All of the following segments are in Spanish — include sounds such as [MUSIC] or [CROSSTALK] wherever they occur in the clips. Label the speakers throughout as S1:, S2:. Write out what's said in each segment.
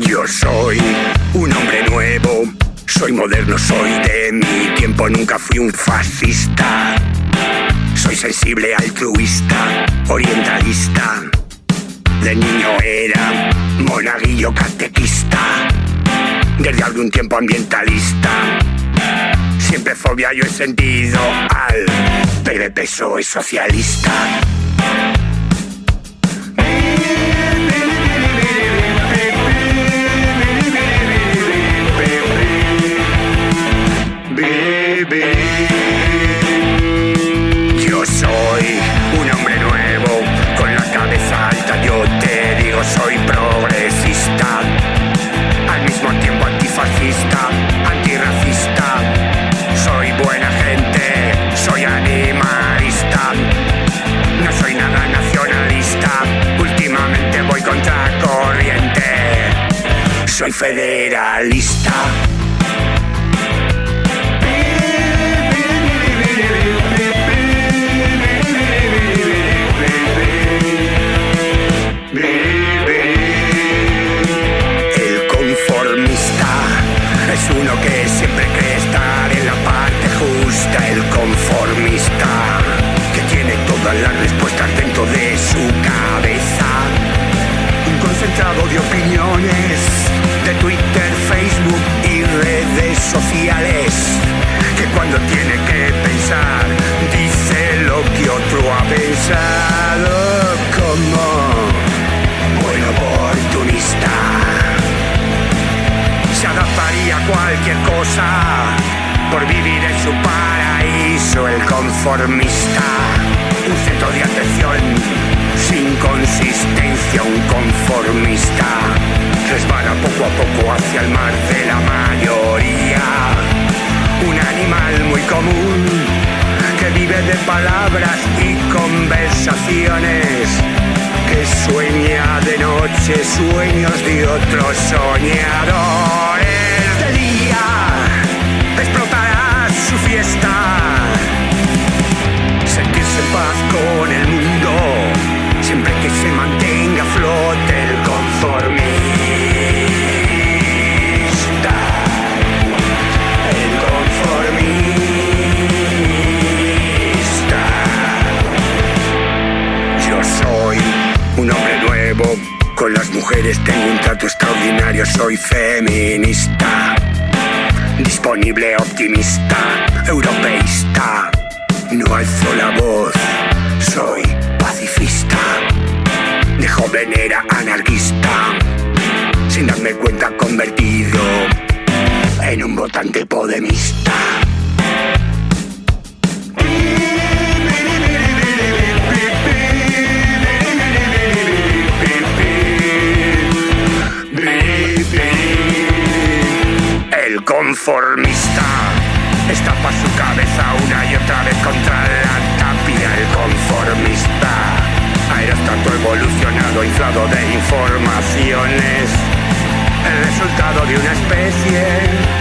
S1: Yo soy un hombre nuevo, soy moderno, soy de mi tiempo, nunca fui un fascista. Soy sensible, altruista, orientalista. De niño era monaguillo catequista, desde algún tiempo ambientalista. Siempre fobia yo he sentido al PDP soy socialista. Federalista. Por vivir en su paraíso el conformista. Un centro de atención sin consistencia un conformista. Resbala poco a poco hacia el mar de la mayoría. Un animal muy común que vive de palabras y conversaciones. Que sueña de noche sueños de otros soñadores. Fiesta, sentirse en paz con el mundo, siempre que se mantenga a flote el conformista. El conformista. Yo soy un hombre nuevo. Con las mujeres tengo un trato extraordinario. Soy feminista. Disponible, optimista, europeísta. No alzo la voz. Soy pacifista. De joven era anarquista. Sin darme cuenta convertido en un votante podemista. El conformista estapa su cabeza una y otra vez contra la tapia. El conformista aerostato evolucionado, inflado de informaciones. El resultado de una especie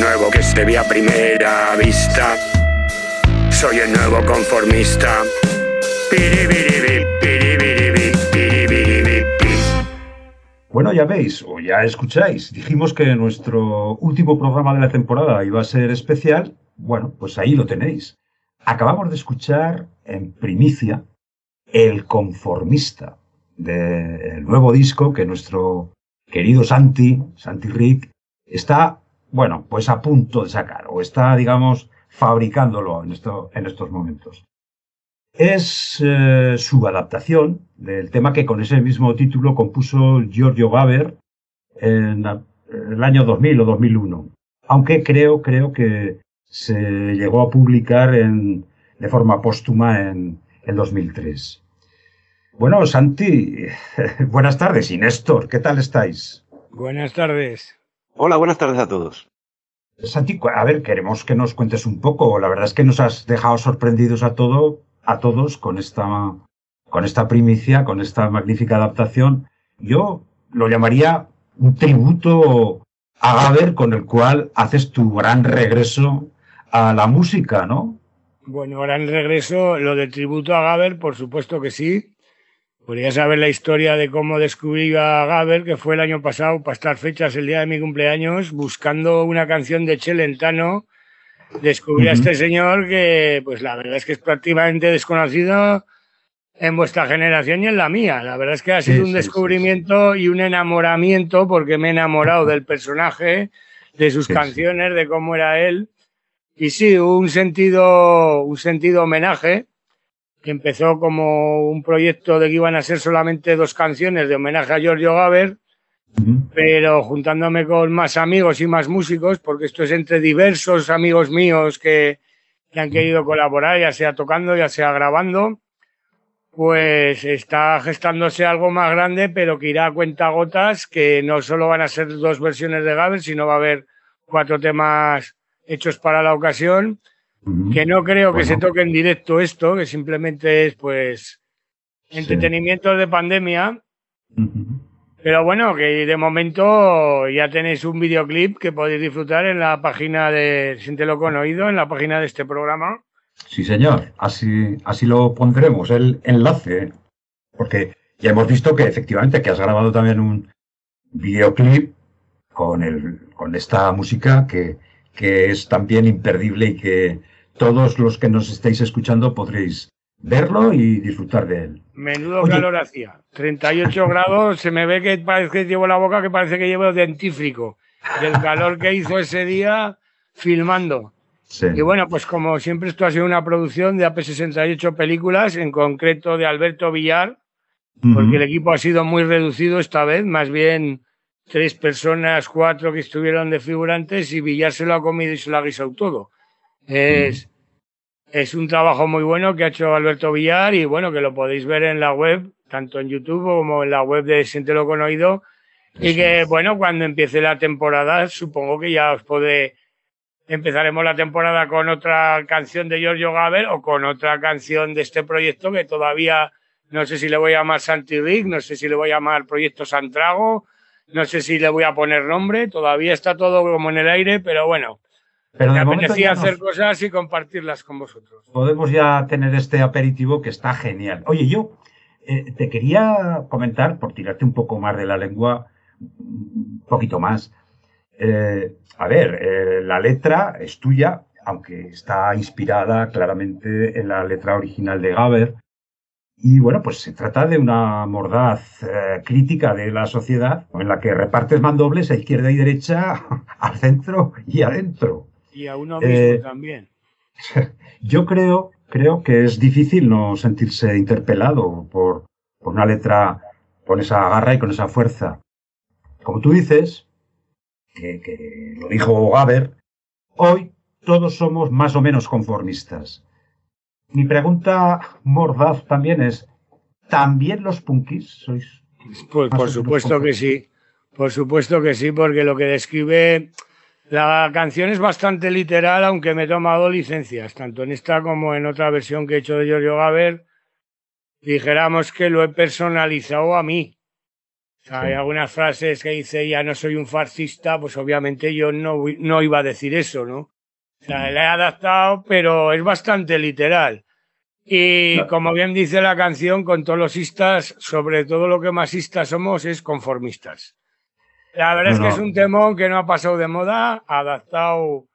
S1: nuevo que se ve a primera vista. Soy el nuevo conformista.
S2: Bueno, ya veis, o ya escucháis, dijimos que nuestro último programa de la temporada iba a ser especial. Bueno, pues ahí lo tenéis. Acabamos de escuchar en primicia El Conformista, del nuevo disco que nuestro querido Santi, Santi Rick, está, bueno, pues a punto de sacar, o está, digamos, fabricándolo en, esto, en estos momentos. Es eh, su adaptación del tema que con ese mismo título compuso Giorgio Gaber en el año 2000 o 2001. Aunque creo, creo que se llegó a publicar en, de forma póstuma en, el 2003. Bueno, Santi, [LAUGHS] buenas tardes. Y Néstor, ¿qué tal estáis?
S3: Buenas tardes.
S4: Hola, buenas tardes a todos.
S2: Santi, a ver, queremos que nos cuentes un poco. La verdad es que nos has dejado sorprendidos a todo, a todos con esta, con esta primicia, con esta magnífica adaptación. Yo lo llamaría un tributo a Gaber con el cual haces tu gran regreso a la música, ¿no?
S3: Bueno, gran regreso, lo del tributo a Gaber, por supuesto que sí. Podría saber la historia de cómo descubrí a Gaber, que fue el año pasado, para estas fechas, el día de mi cumpleaños, buscando una canción de Chelentano. Descubrí a este señor que, pues la verdad es que es prácticamente desconocido en vuestra generación y en la mía. La verdad es que ha sido un descubrimiento y un enamoramiento porque me he enamorado del personaje, de sus canciones, de cómo era él. Y sí, un sentido, un sentido homenaje que empezó como un proyecto de que iban a ser solamente dos canciones de homenaje a Giorgio Gaber, pero juntándome con más amigos y más músicos, porque esto es entre diversos amigos míos que, que han querido colaborar, ya sea tocando, ya sea grabando pues está gestándose algo más grande, pero que irá a cuenta gotas, que no solo van a ser dos versiones de Gaber, sino va a haber cuatro temas hechos para la ocasión, que no creo que se toque en directo esto, que simplemente es pues entretenimiento de pandemia. Pero bueno, que de momento ya tenéis un videoclip que podéis disfrutar en la página de Siéntelo con Oído, en la página de este programa.
S2: Sí, señor. Así, así lo pondremos, el enlace. Porque ya hemos visto que efectivamente que has grabado también un videoclip con, el, con esta música que, que es también imperdible y que todos los que nos estéis escuchando podréis verlo y disfrutar de él.
S3: Menudo calor hacía. 38 grados, se me ve que parece que llevo la boca que parece que llevo dentífrico. Del calor que hizo ese día filmando. Y bueno, pues como siempre esto ha sido una producción de AP68 películas, en concreto de Alberto Villar, porque el equipo ha sido muy reducido esta vez, más bien tres personas, cuatro que estuvieron de figurantes y Villar se lo ha comido y se lo ha guisado todo. Es, es un trabajo muy bueno que ha hecho Alberto Villar y bueno, que lo podéis ver en la web, tanto en YouTube como en la web de Siéntelo con Oído. Y que bueno, cuando empiece la temporada, supongo que ya os podré empezaremos la temporada con otra canción de Giorgio Gaber o con otra canción de este proyecto que todavía no sé si le voy a llamar Santi Rick, no sé si le voy a llamar Proyecto Santrago, no sé si le voy a poner nombre, todavía está todo como en el aire, pero bueno. Pero me apetecía hacer cosas y compartirlas con vosotros.
S2: Podemos ya tener este aperitivo que está genial. Oye, yo eh, te quería comentar, por tirarte un poco más de la lengua, un poquito más, eh, a ver, eh, la letra es tuya, aunque está inspirada claramente en la letra original de Gaber. Y bueno, pues se trata de una mordaz eh, crítica de la sociedad en la que repartes mandobles a izquierda y derecha, [LAUGHS] al centro y adentro.
S3: Y a uno mismo también. [LAUGHS]
S2: Yo creo, creo que es difícil no sentirse interpelado por, por una letra con esa garra y con esa fuerza. Como tú dices, que, lo dijo Gaber, hoy todos somos más o menos conformistas. Mi pregunta mordaz también es, ¿también los punkis sois?
S3: Pues por supuesto que sí, por supuesto que sí, porque lo que describe la canción es bastante literal, aunque me he tomado licencias, tanto en esta como en otra versión que he hecho de Giorgio Gaber. Dijéramos que lo he personalizado a mí, hay algunas frases que dice ya no soy un fascista, pues obviamente yo no, no iba a decir eso, ¿no? O sea, le he adaptado, pero es bastante literal. Y como bien dice la canción, con todos los istas, sobre todo lo que más istas somos es conformistas. La verdad es que es un temón que no ha pasado de moda, adaptado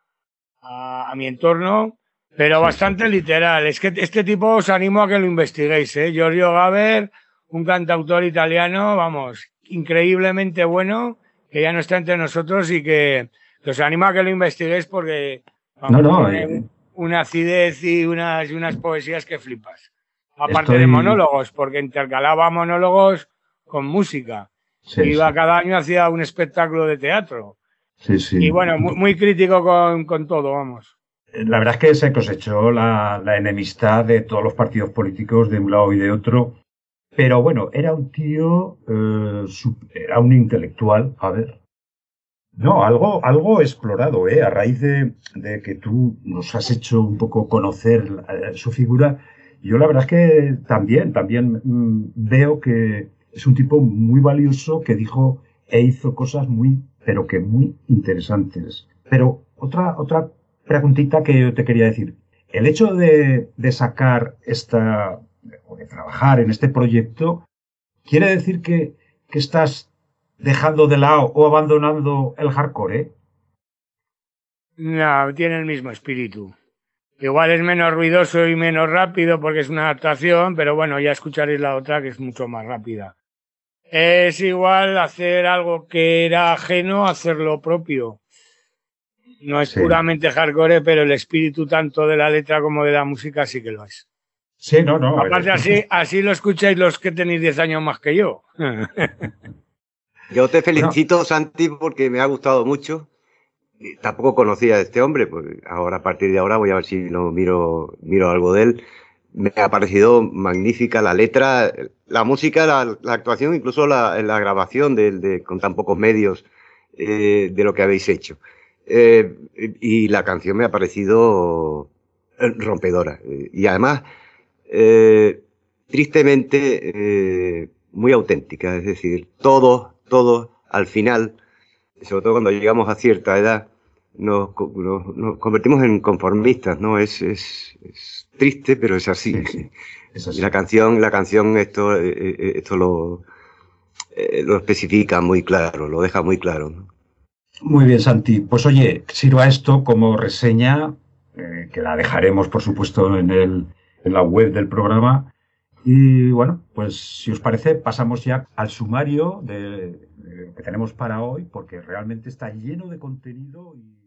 S3: a, mi entorno, pero bastante literal. Es que este tipo os animo a que lo investiguéis, ¿eh? Giorgio Gaber, un cantautor italiano, vamos, increíblemente bueno, que ya no está entre nosotros y que os animo a que lo investiguéis porque
S2: no, no, eh,
S3: una acidez y unas, unas poesías que flipas. Aparte de monólogos, porque intercalaba monólogos con música. Iba cada año hacía un espectáculo de teatro.
S2: Sí, sí.
S3: Y bueno, muy, crítico con, con todo, vamos.
S2: la verdad es que se cosechó la, la enemistad de todos los partidos políticos de un lado y de otro. Pero bueno, era un tío, eh, era un intelectual, a ver. No, algo, algo explorado, ¿eh? A raíz de, de que tú nos has hecho un poco conocer eh, su figura, yo la verdad es que también, también mm, veo que es un tipo muy valioso que dijo e hizo cosas muy, pero que muy interesantes. Pero otra, otra preguntita que yo te quería decir. El hecho de, de sacar esta, o de trabajar en este proyecto, quiere decir que, que estás dejando de lado o abandonando el hardcore, ¿eh?
S3: No, tiene el mismo espíritu. Igual es menos ruidoso y menos rápido porque es una adaptación, pero bueno, ya escucharéis la otra que es mucho más rápida. Es igual hacer algo que era ajeno, hacerlo propio. No es puramente hardcore, pero el espíritu tanto de la letra como de la música sí que lo es.
S2: Sí, no, no.
S3: Aparte, así, así lo escucháis los que tenéis 10 años más que yo. [LAUGHS]
S4: Yo te felicito, Santi, porque me ha gustado mucho. Tampoco conocía a este hombre, pues ahora a partir de ahora voy a ver si lo miro, miro algo de él. Me ha parecido magnífica la letra, la música, la, actuación, incluso la, la grabación de, de, con tan pocos medios eh, de lo que habéis hecho. Eh, y la canción me ha parecido rompedora. Y además, eh, tristemente, eh, muy auténtica. Es decir, todos todos al final, sobre todo cuando llegamos a cierta edad, nos, nos, convertimos en conformistas, ¿no? Es, es, es triste, pero es así. Y la canción, la canción esto, eh, eh, esto lo, eh, lo especifica muy claro, lo deja muy claro. ¿no?
S2: Muy bien, Santi. Pues oye, sirva esto como reseña, eh, que la dejaremos, por supuesto, en, el, en la web del programa, y bueno, pues si os parece, pasamos ya al sumario de, de, que tenemos para hoy, porque realmente está lleno de contenido y